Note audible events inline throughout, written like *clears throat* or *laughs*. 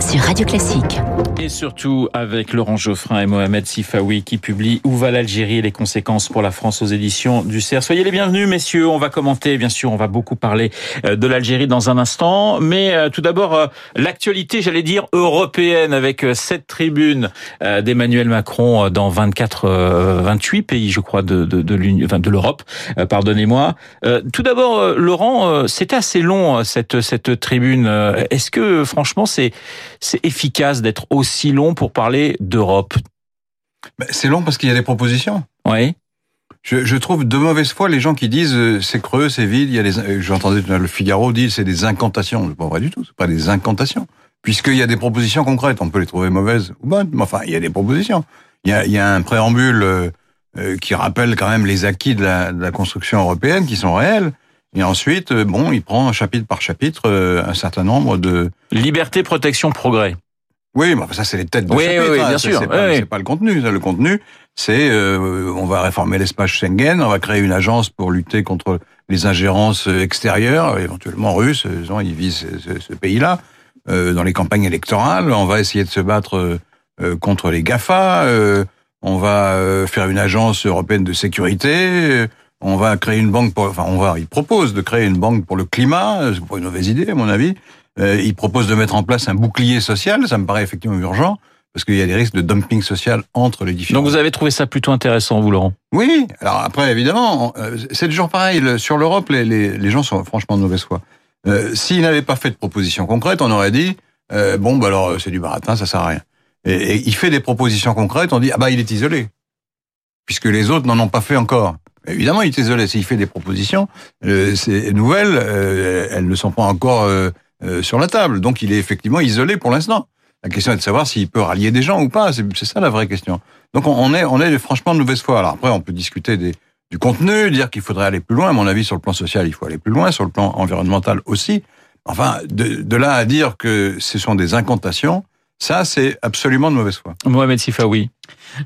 sur Radio Classique. Et surtout avec Laurent Geoffrin et Mohamed Sifawi qui publie Où va l'Algérie et les conséquences pour la France aux éditions du CERF. Soyez les bienvenus messieurs, on va commenter, bien sûr, on va beaucoup parler euh, de l'Algérie dans un instant, mais euh, tout d'abord euh, l'actualité, j'allais dire, européenne avec cette tribune d'Emmanuel Macron dans 24, 28 pays, je crois, de, de l'Europe, pardonnez-moi. Tout d'abord, Laurent, c'était assez long cette, cette tribune. Est-ce que franchement c'est c'est efficace d'être aussi long pour parler d'Europe C'est long parce qu'il y a des propositions. Oui. Je, je, trouve de mauvaise foi les gens qui disent euh, c'est creux, c'est vide. Il y a des, euh, j'entendais le Figaro dire c'est des incantations. C'est pas vrai du tout. C'est pas des incantations, puisqu'il y a des propositions concrètes. On peut les trouver mauvaises ou bonnes, mais enfin il y a des propositions. Il y a, il y a un préambule euh, qui rappelle quand même les acquis de la, de la, construction européenne qui sont réels. Et ensuite, bon, il prend chapitre par chapitre un certain nombre de liberté, protection, progrès. Oui, mais ça c'est les têtes de oui, chapitre. Oui, bien sûr. C'est pas, pas, le contenu. Le contenu, c'est euh, on va réformer l'espace Schengen, on va créer une agence pour lutter contre les ingérences extérieures, éventuellement russes. Ils visent ce, ce pays-là euh, dans les campagnes électorales. On va essayer de se battre euh, contre les Gafa. Euh, on va euh, faire une agence européenne de sécurité. On va créer une banque pour, enfin, on va, il propose de créer une banque pour le climat. C'est pas une mauvaise idée, à mon avis. Euh, il propose de mettre en place un bouclier social. Ça me paraît effectivement urgent parce qu'il y a des risques de dumping social entre les différents. Donc vous avez trouvé ça plutôt intéressant, vous, Laurent? Oui. Alors après, évidemment, euh, c'est toujours pareil. Sur l'Europe, les, les, les, gens sont franchement de mauvaise foi. Euh, S'il n'avait pas fait de propositions concrètes, on aurait dit euh, bon, bah alors c'est du baratin, ça sert à rien. Et, et, il fait des propositions concrètes, on dit ah bah il est isolé, puisque les autres n'en ont pas fait encore. Évidemment, il est isolé. S'il fait des propositions, euh, ces nouvelles, euh, elles ne sont pas encore euh, sur la table. Donc il est effectivement isolé pour l'instant. La question est de savoir s'il peut rallier des gens ou pas. C'est ça la vraie question. Donc on est, on est franchement de mauvaise foi. Alors après, on peut discuter des, du contenu, dire qu'il faudrait aller plus loin. À mon avis, sur le plan social, il faut aller plus loin. Sur le plan environnemental aussi. Enfin, de, de là à dire que ce sont des incantations, ça, c'est absolument de mauvaise foi. Mohamed Sifawi.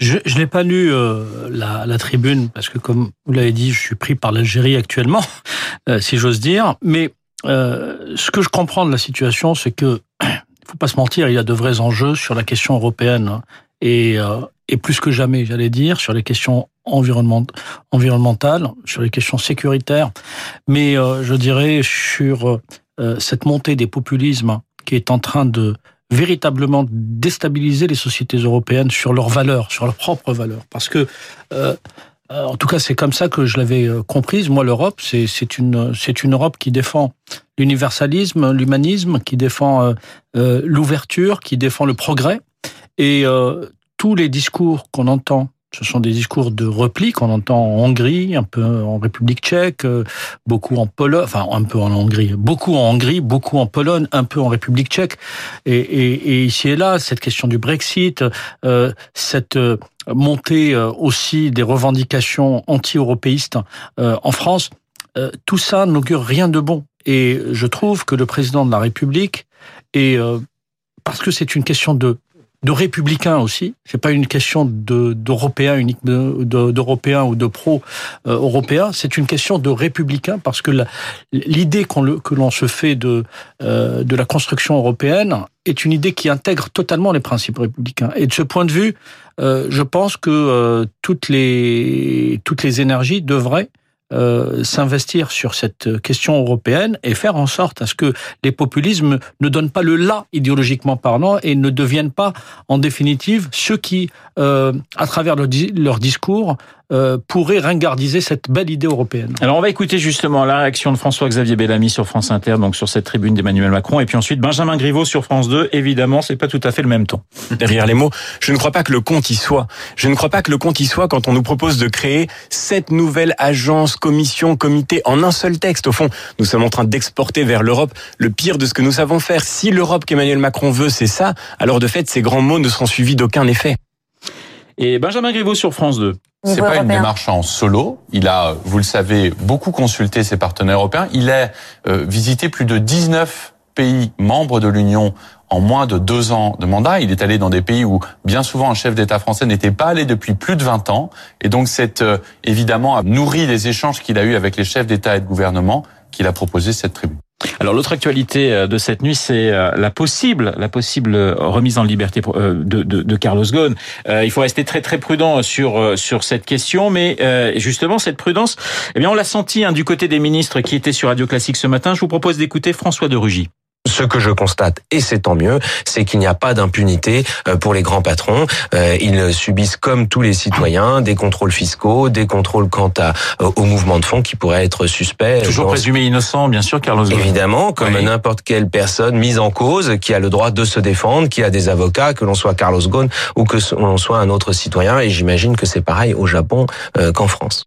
Je, je n'ai pas lu euh, la, la, tribune parce que, comme vous l'avez dit, je suis pris par l'Algérie actuellement, *laughs* euh, si j'ose dire. Mais euh, ce que je comprends de la situation, c'est que, il *clears throat* faut pas se mentir, il y a de vrais enjeux sur la question européenne et, euh, et plus que jamais, j'allais dire, sur les questions environnement, environnementales, sur les questions sécuritaires, mais euh, je dirais sur euh, cette montée des populismes qui est en train de véritablement déstabiliser les sociétés européennes sur leurs valeurs, sur leurs propres valeurs, parce que euh, en tout cas, c'est comme ça que je l'avais comprise. Moi, l'Europe, c'est une, c'est une Europe qui défend l'universalisme, l'humanisme, qui défend euh, l'ouverture, qui défend le progrès. Et euh, tous les discours qu'on entend, ce sont des discours de repli qu'on entend en Hongrie, un peu en République tchèque, beaucoup en Pologne, enfin un peu en Hongrie, beaucoup en Hongrie, beaucoup en Pologne, un peu en République tchèque. Et, et, et ici et là, cette question du Brexit, euh, cette montée aussi des revendications anti-européistes euh, en France, euh, tout ça n'augure rien de bon. Et je trouve que le président de la République, euh, parce que c'est une question de de républicains aussi. C'est pas une question de d'européens unique d'européens ou de pro européens. C'est une question de républicains parce que l'idée que l'on se fait de euh, de la construction européenne est une idée qui intègre totalement les principes républicains. Et de ce point de vue, euh, je pense que euh, toutes les toutes les énergies devraient euh, s'investir sur cette question européenne et faire en sorte à ce que les populismes ne donnent pas le là idéologiquement parlant et ne deviennent pas en définitive ceux qui, euh, à travers leur, leur discours, euh, pourrait ringardiser cette belle idée européenne. Alors on va écouter justement la réaction de François-Xavier Bellamy sur France Inter, donc sur cette tribune d'Emmanuel Macron, et puis ensuite Benjamin Griveaux sur France 2. Évidemment, c'est pas tout à fait le même ton. *laughs* Derrière les mots, je ne crois pas que le compte y soit. Je ne crois pas que le compte y soit quand on nous propose de créer cette nouvelle agence, commission, comité en un seul texte. Au fond, nous sommes en train d'exporter vers l'Europe le pire de ce que nous savons faire. Si l'Europe qu'Emmanuel Macron veut, c'est ça, alors de fait, ces grands mots ne seront suivis d'aucun effet. Et Benjamin Griveaux sur France 2. C'est pas une démarche en solo. Il a, vous le savez, beaucoup consulté ses partenaires européens. Il a euh, visité plus de 19 pays membres de l'Union en moins de deux ans de mandat. Il est allé dans des pays où bien souvent un chef d'État français n'était pas allé depuis plus de 20 ans. Et donc c'est euh, évidemment nourri des échanges qu'il a eu avec les chefs d'État et de gouvernement qu'il a proposé cette tribune. Alors l'autre actualité euh, de cette nuit, c'est euh, la possible, la possible remise en liberté de, de, de Carlos Ghosn. il faut rester très très prudent sur sur cette question, mais justement cette prudence, eh bien on l'a senti hein, du côté des ministres qui étaient sur Radio Classique ce matin. Je vous propose d'écouter François de Rugy. Ce que je constate, et c'est tant mieux, c'est qu'il n'y a pas d'impunité euh, pour les grands patrons. Euh, ils subissent comme tous les citoyens des contrôles fiscaux, des contrôles quant à, euh, au mouvement de fonds qui pourraient être suspects. Toujours présumé innocent, bien sûr, Carlos. Évidemment, comme n'importe quelle personne mise en cause qui a le droit de se défendre, qui a des avocats, que l'on soit Carlos Ghosn ou que l'on soit un autre citoyen. Et j'imagine que c'est pareil au Japon qu'en France.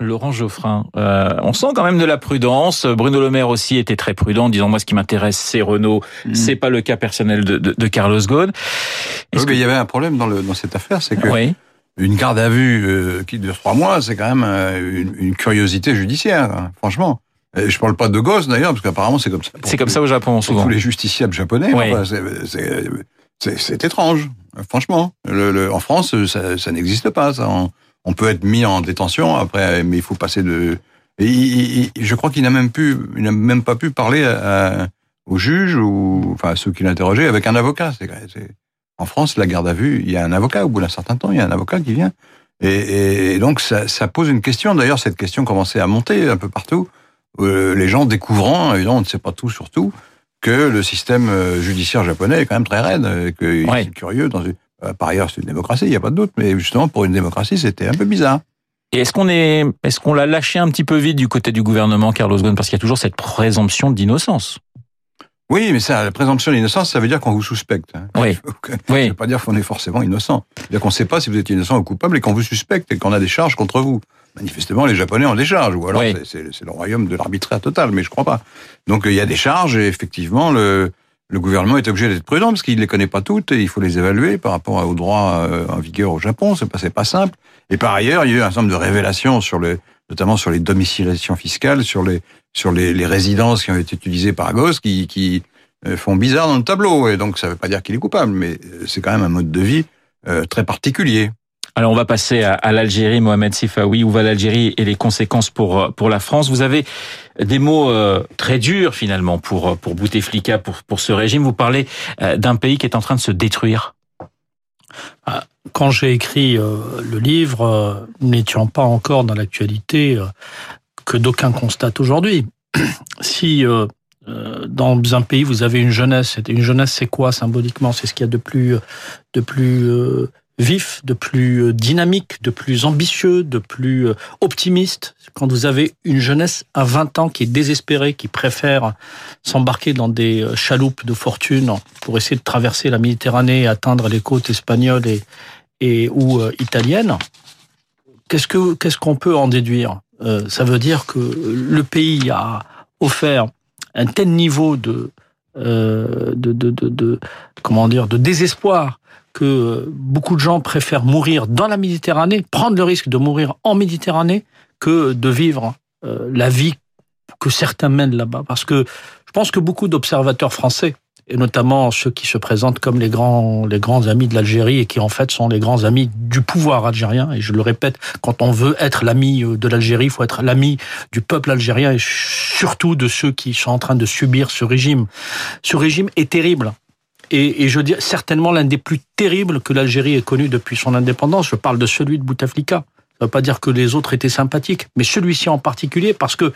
Laurent Geoffrin, euh, on sent quand même de la prudence. Bruno Le Maire aussi était très prudent, disant moi ce qui m'intéresse c'est Renault, mm. c'est pas le cas personnel de, de, de Carlos Ghosn. Oui, que... Il y avait un problème dans, le, dans cette affaire, c'est que oui. une garde à vue euh, qui dure trois mois, c'est quand même euh, une, une, curiosité judiciaire, hein, franchement. Et je parle pas de gosse d'ailleurs, parce qu'apparemment c'est comme ça. C'est comme ça au Japon souvent. Tous les justiciables japonais, oui. enfin, c'est étrange, franchement. Le, le, en France, ça, ça n'existe pas. Ça. En, on peut être mis en détention après, mais il faut passer de. Et je crois qu'il n'a même pu, il n'a même pas pu parler à, au juge ou enfin à ceux qui l'interrogeaient avec un avocat. C'est, en France, la garde à vue, il y a un avocat au bout d'un certain temps, il y a un avocat qui vient. Et, et donc ça, ça, pose une question. D'ailleurs, cette question commençait à monter un peu partout. Euh, les gens découvrant, évidemment, on ne sait pas tout sur tout, que le système euh, judiciaire japonais est quand même très raide, et ouais. est curieux dans une, par ailleurs, c'est une démocratie, il n'y a pas de doute, mais justement, pour une démocratie, c'était un peu bizarre. Et est-ce qu'on est, est-ce qu'on l'a lâché un petit peu vite du côté du gouvernement, Carlos Ghosn, parce qu'il y a toujours cette présomption d'innocence oui, mais ça, la présomption d'innocence, ça veut dire qu'on vous suspecte. Hein. Oui. *laughs* Ça ne veut pas dire qu'on est forcément innocent. C'est-à-dire qu'on ne sait pas si vous êtes innocent ou coupable et qu'on vous suspecte et qu'on a des charges contre vous. Manifestement, les Japonais ont des charges, ou alors oui. c'est le royaume de l'arbitraire total, mais je crois pas. Donc il y a des charges et effectivement, le, le gouvernement est obligé d'être prudent parce qu'il ne les connaît pas toutes et il faut les évaluer par rapport aux droits euh, en vigueur au Japon. C'est pas, pas simple. Et par ailleurs, il y a eu un certain nombre de révélations sur le, notamment sur les domiciliations fiscales, sur les, sur les, résidences qui ont été utilisées par Agos, qui, euh, font bizarre dans le tableau. Et donc, ça ne veut pas dire qu'il est coupable, mais euh, c'est quand même un mode de vie très particulier. Alors on va passer à, l'Algérie, Mohamed Sifawi. Où va l'Algérie et les conséquences pour pour la France? Vous avez des mots euh, très durs finalement pour pour Bouteflika, pour pour ce régime. Vous parlez euh, d'un pays qui est en train de se détruire. Ah, quand j'ai écrit euh, le livre, n'étions pas encore dans l'actualité que d'aucuns constatent aujourd'hui. *clears throat* si dans un pays vous avez une jeunesse, une jeunesse c'est quoi symboliquement? C'est ce qu'il y a de plus de plus vif, de plus euh, dynamique, de plus ambitieux, de plus euh, optimiste. Quand vous avez une jeunesse à 20 ans qui est désespérée, qui préfère s'embarquer dans des euh, chaloupes de fortune pour essayer de traverser la Méditerranée et atteindre les côtes espagnoles et, et ou italiennes, qu'est-ce que qu'est-ce qu'on peut en déduire? Ça veut dire que le pays a offert un tel niveau de de, de, comment dire de désespoir que beaucoup de gens préfèrent mourir dans la Méditerranée, prendre le risque de mourir en Méditerranée, que de vivre euh, la vie que certains mènent là-bas. Parce que je pense que beaucoup d'observateurs français, et notamment ceux qui se présentent comme les grands, les grands amis de l'Algérie et qui en fait sont les grands amis du pouvoir algérien. Et je le répète, quand on veut être l'ami euh, de l'Algérie, il faut être l'ami du peuple algérien et surtout de ceux qui sont en train de subir ce régime. Ce régime est terrible et, et je dis certainement l'un des plus terribles que l'Algérie ait connu depuis son indépendance. Je parle de celui de Bouteflika. Ça ne veut pas dire que les autres étaient sympathiques, mais celui-ci en particulier parce que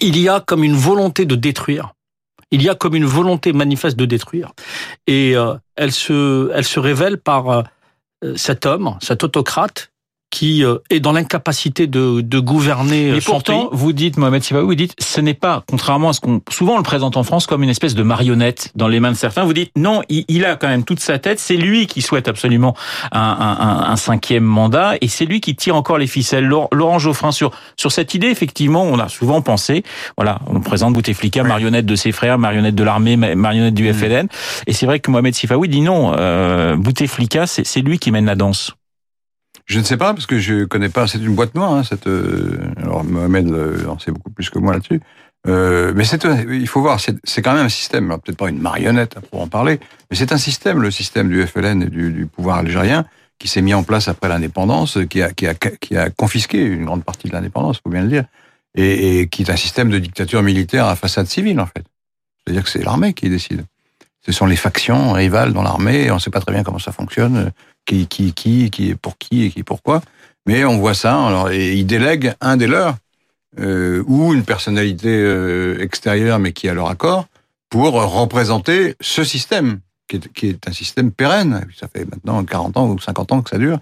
il y a comme une volonté de détruire. Il y a comme une volonté manifeste de détruire. Et euh, elle, se, elle se révèle par euh, cet homme, cet autocrate, qui euh, est dans l'incapacité de, de gouverner Mais son pourtant, pays. vous dites, Mohamed Sibaou, vous dites, ce n'est pas, contrairement à ce qu'on souvent on le présente en France comme une espèce de marionnette dans les mains de certains. Vous dites, non, il, il a quand même toute sa tête. C'est lui qui souhaite absolument un, un, un, cinquième mandat et c'est lui qui tire encore les ficelles. Laurent Geoffrin sur sur cette idée, effectivement, on a souvent pensé, voilà, on présente Bouteflika oui. marionnette de ses frères, marionnette de l'armée, marionnette du FLN, et c'est vrai que Mohamed Sifaoui dit non, euh, Bouteflika, c'est lui qui mène la danse. Je ne sais pas, parce que je connais pas. C'est une boîte noire, hein, cette. Euh, alors, Mohamed euh, en sait beaucoup plus que moi là-dessus. Euh, mais il faut voir, c'est, quand même un système, peut-être pas une marionnette pour en parler, mais c'est un système, le système du FLN et du, du pouvoir algérien, qui s'est mis en place après l'indépendance, qui a, qui a, qui a confisqué une grande partie de l'indépendance, faut bien le dire, et, et qui est un système de dictature militaire à façade civile en fait. C'est-à-dire que c'est l'armée qui décide. Ce sont les factions rivales dans l'armée, on ne sait pas très bien comment ça fonctionne, qui, qui, qui, qui est pour qui et qui pourquoi. Mais on voit ça, alors, et ils délèguent un des leurs, euh, ou une personnalité euh, extérieure, mais qui a leur accord, pour représenter ce système, qui est, qui est un système pérenne. Ça fait maintenant 40 ans ou 50 ans que ça dure,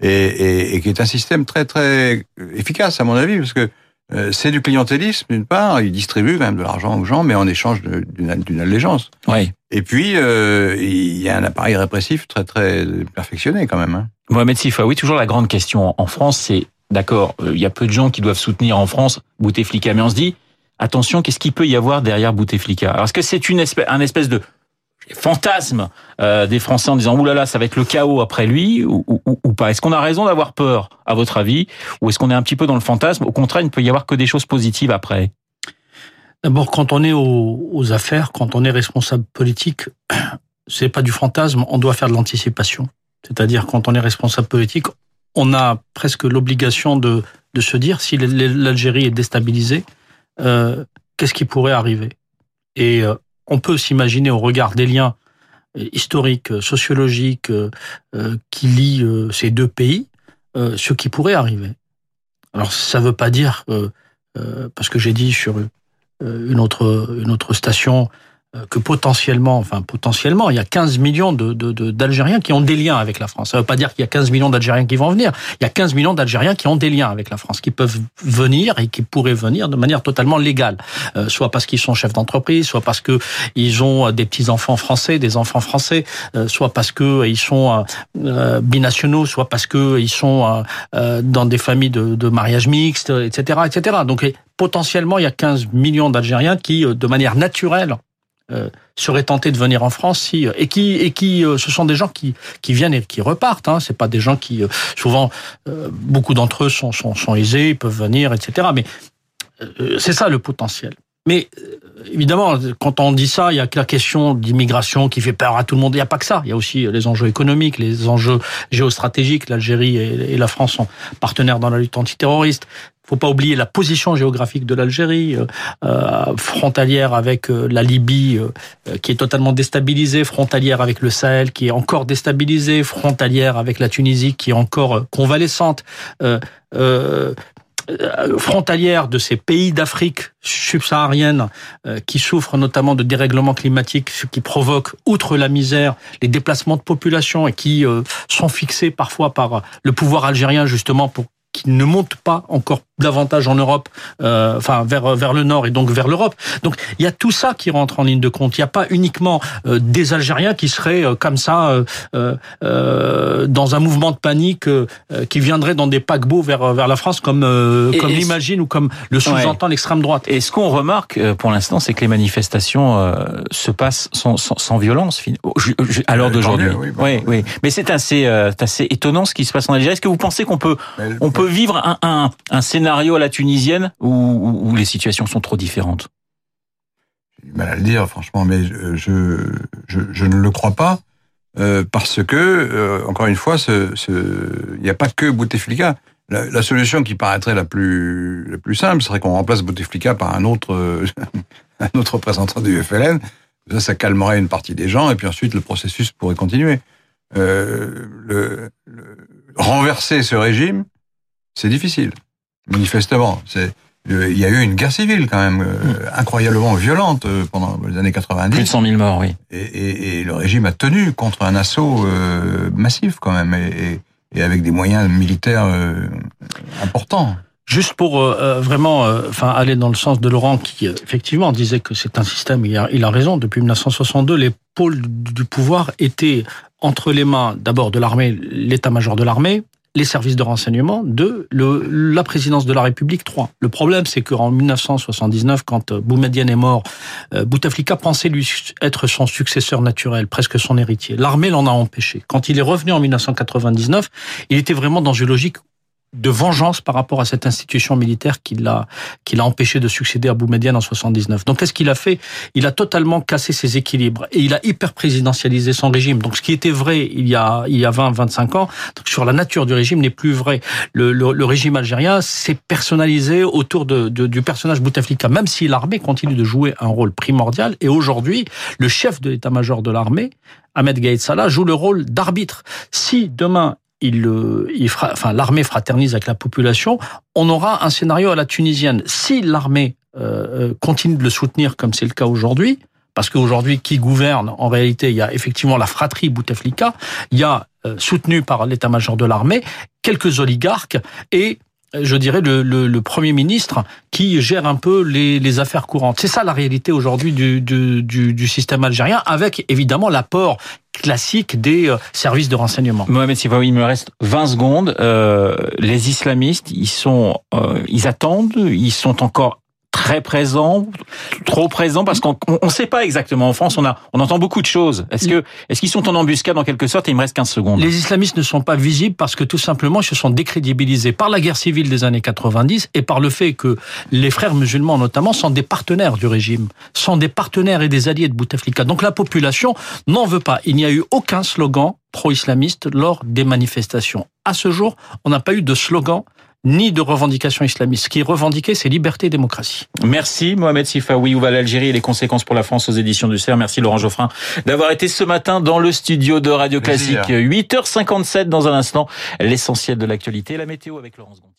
et, et, et qui est un système très très efficace à mon avis, parce que euh, c'est du clientélisme d'une part, ils distribuent quand même de l'argent aux gens, mais en échange d'une allégeance. Oui. Et puis euh, il y a un appareil répressif très très perfectionné quand même. Hein. Mohamed Sifa, oui, toujours la grande question en France, c'est d'accord, euh, il y a peu de gens qui doivent soutenir en France Bouteflika, mais on se dit attention, qu'est-ce qu'il peut y avoir derrière Bouteflika? Alors est-ce que c'est une espèce, un espèce de fantasme euh, des Français en disant oulala, ça va être le chaos après lui ou, ou, ou pas? Est-ce qu'on a raison d'avoir peur, à votre avis, ou est-ce qu'on est un petit peu dans le fantasme? Au contraire, il ne peut y avoir que des choses positives après. D'abord, quand on est aux, affaires, quand on est responsable politique, *clears throat* c'est pas du fantasme, on doit faire de l'anticipation. C'est-à-dire, quand on est responsable politique, on a presque l'obligation de, se dire si l'Algérie est déstabilisée, euh, qu'est-ce qui pourrait arriver? Et euh, on peut s'imaginer au regard des liens historiques, sociologiques euh, qui lient euh, ces deux pays, euh, ce qui pourrait arriver. Alors ça ne veut pas dire, parce que j'ai dit sur une autre, une autre station, que potentiellement, enfin potentiellement, il y a 15 millions de, de, d'Algériens qui ont des liens avec la France. Ça ne veut pas dire qu'il y a 15 millions d'Algériens qui vont venir. Il y a 15 millions d'Algériens qui ont des liens avec la France, qui peuvent venir et qui pourraient venir de manière totalement légale, euh, soit parce qu'ils sont chefs d'entreprise, soit parce que ils ont des petits enfants français, des enfants français, euh, soit parce que ils sont euh, binationaux, soit parce que ils sont dans des familles de, de mariage mixte, etc., etc. Donc potentiellement, il y a 15 millions d'Algériens qui, de manière naturelle, euh, seraient tentés de venir en France si et qui et qui euh, ce sont des gens qui qui viennent et qui repartent hein, c'est pas des gens qui euh, souvent euh, beaucoup d'entre eux sont, sont sont aisés ils peuvent venir etc mais euh, c'est ça le potentiel. Mais évidemment quand on dit ça il y a la question d'immigration qui fait peur à tout le monde. Il y a pas que ça. Il y a aussi les enjeux économiques les enjeux géostratégiques. l'Algérie et, la France sont partenaires dans la lutte antiterroriste. Faut pas oublier la position géographique de l'Algérie, euh, frontalière avec euh, la Libye, euh, qui est totalement déstabilisée, frontalière avec le Sahel, qui est encore déstabilisée, frontalière avec la Tunisie, qui est encore convalescente. Euh, frontalière de ces pays d'Afrique subsaharienne qui souffrent notamment de dérèglements climatiques, ce qui provoque, outre la misère, les déplacements de population et qui sont fixés parfois par le pouvoir algérien justement pour qui ne monte pas encore davantage en Europe, euh, enfin vers vers le nord et donc vers l'Europe. Donc il y a tout ça qui rentre en ligne de compte. Il n'y a pas uniquement euh, des Algériens qui seraient euh, comme ça euh, euh, dans un mouvement de panique euh, qui viendraient dans des paquebots vers vers la France comme euh, comme l'imagine ou comme le sous-entend ouais. l'extrême droite. Et ce qu'on remarque pour l'instant, c'est que les manifestations euh, se passent sans, sans, sans violence à l'heure d'aujourd'hui. Oui, oui, oui, Mais c'est assez euh, assez étonnant ce qui se passe en Algérie. Est-ce que vous pensez qu'on peut on peut vivre un, un, un scénario scénario à la tunisienne ou, ou les situations sont trop différentes? J'ai du mal à le dire, franchement, mais je, je, ne le crois pas. Euh, parce que, euh, encore une fois, il n'y a pas que Bouteflika. La, solution qui paraîtrait la plus, la plus simple serait qu'on remplace Bouteflika par un autre, *laughs* un autre représentant du FLN. Ça, ça calmerait une partie des gens, et puis ensuite le processus pourrait continuer. Euh, renverser ce régime, c'est difficile manifestement. C'est il y a eu une guerre civile quand même euh, incroyablement violente euh, pendant les années 90. Plus de 100 000 morts, oui. Et, et, et le régime a tenu contre un assaut euh, massif quand même, et, et, avec des moyens militaires euh, importants. Juste pour euh, vraiment, enfin aller dans le sens de Laurent qui effectivement disait que c'est un système. Il a, il a raison. Depuis 1962, les pôles du pouvoir étaient entre les mains d'abord de l'armée, l'état-major de l'armée, les services de renseignement, de le, la présidence de la République, trois. Le problème, c'est qu'en 1979, quand Boumediene est mort, euh, Bouteflika pensait lui être son successeur naturel, presque son héritier. L'armée l'en a empêché. Quand il est revenu en 1999, il était vraiment dans une logique de vengeance par rapport à cette institution militaire qui l'a qui l'a empêché de succéder à Boumediene en 79. Donc qu'est-ce qu'il a fait? Il a totalement cassé ses équilibres et il a hyper présidentialisé son régime. Donc ce qui était vrai il y a il y a 20 25 ans sur la nature du régime n'est plus vrai. Le, le, le régime algérien s'est personnalisé autour de, de, du personnage Bouteflika même si l'armée continue de jouer un rôle primordial et aujourd'hui le chef de l'état-major de l'armée Ahmed Gaïd Salah joue le rôle d'arbitre. Si demain il, l'armée fraternise avec la population, on aura un scénario à la tunisienne. Si l'armée euh, continue de le soutenir comme c'est le cas aujourd'hui, parce qu'aujourd'hui, qui gouverne En réalité, il y a effectivement la fratrie Bouteflika, il y a, euh, soutenu par l'état-major de l'armée, quelques oligarques et je dirais, le, le, le, Premier ministre qui gère un peu les, les affaires courantes. C'est ça la réalité aujourd'hui du, du, du, du, système algérien, avec évidemment l'apport classique des euh, services de renseignement. Mohamed Sifawi, il me reste 20 secondes. Euh, les islamistes, ils sont, euh, ils attendent, ils sont encore très présent, trop présent, parce qu'on ne sait pas exactement. En France, on a, on entend beaucoup de choses. Est-ce que, est-ce qu'ils sont en embuscade en quelque sorte Il me reste 15 secondes? Les islamistes ne sont pas visibles parce que tout simplement, ils se sont décrédibilisés par la guerre civile des années 90 et par le fait que les frères musulmans, notamment, sont des partenaires du régime, sont des partenaires et des alliés de Bouteflika. Donc la population n'en veut pas. Il n'y a eu aucun slogan pro-islamiste lors des manifestations. À ce jour, on n'a pas eu de slogan ni de revendications islamistes. Ce qui est revendiqué, c'est liberté et démocratie. Merci Mohamed Sifawi. Où va l'Algérie et les conséquences pour la France aux éditions du CERF. Merci Laurent Geoffrin d'avoir été ce matin dans le studio de Radio Classique. 8h57 dans un instant. L'essentiel de l'actualité, la météo avec Laurence Gontier.